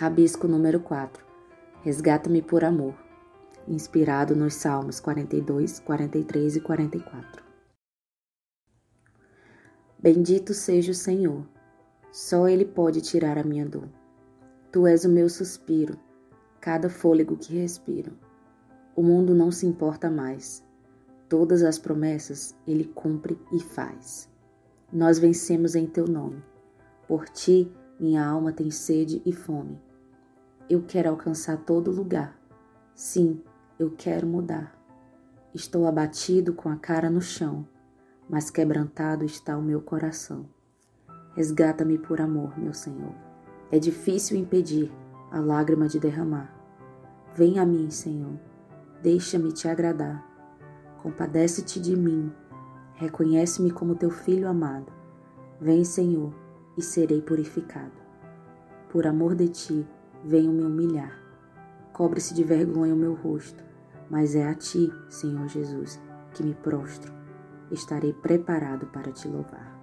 Rabisco número 4. Resgata-me por amor. Inspirado nos Salmos 42, 43 e 44. Bendito seja o Senhor. Só Ele pode tirar a minha dor. Tu és o meu suspiro, cada fôlego que respiro. O mundo não se importa mais. Todas as promessas Ele cumpre e faz. Nós vencemos em Teu nome. Por Ti, minha alma tem sede e fome. Eu quero alcançar todo lugar. Sim, eu quero mudar. Estou abatido com a cara no chão, mas quebrantado está o meu coração. Resgata-me por amor, meu Senhor. É difícil impedir a lágrima de derramar. Vem a mim, Senhor. Deixa-me te agradar. Compadece-te de mim. Reconhece-me como teu filho amado. Vem, Senhor, e serei purificado. Por amor de ti, venham me humilhar. Cobre-se de vergonha o meu rosto, mas é a ti, Senhor Jesus, que me prostro. Estarei preparado para te louvar.